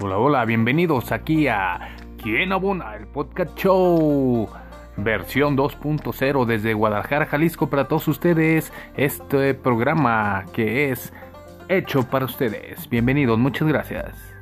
Hola, hola, bienvenidos aquí a ¿Quién abona? El podcast show. Versión 2.0 desde Guadalajara, Jalisco para todos ustedes. Este programa que es hecho para ustedes. Bienvenidos, muchas gracias.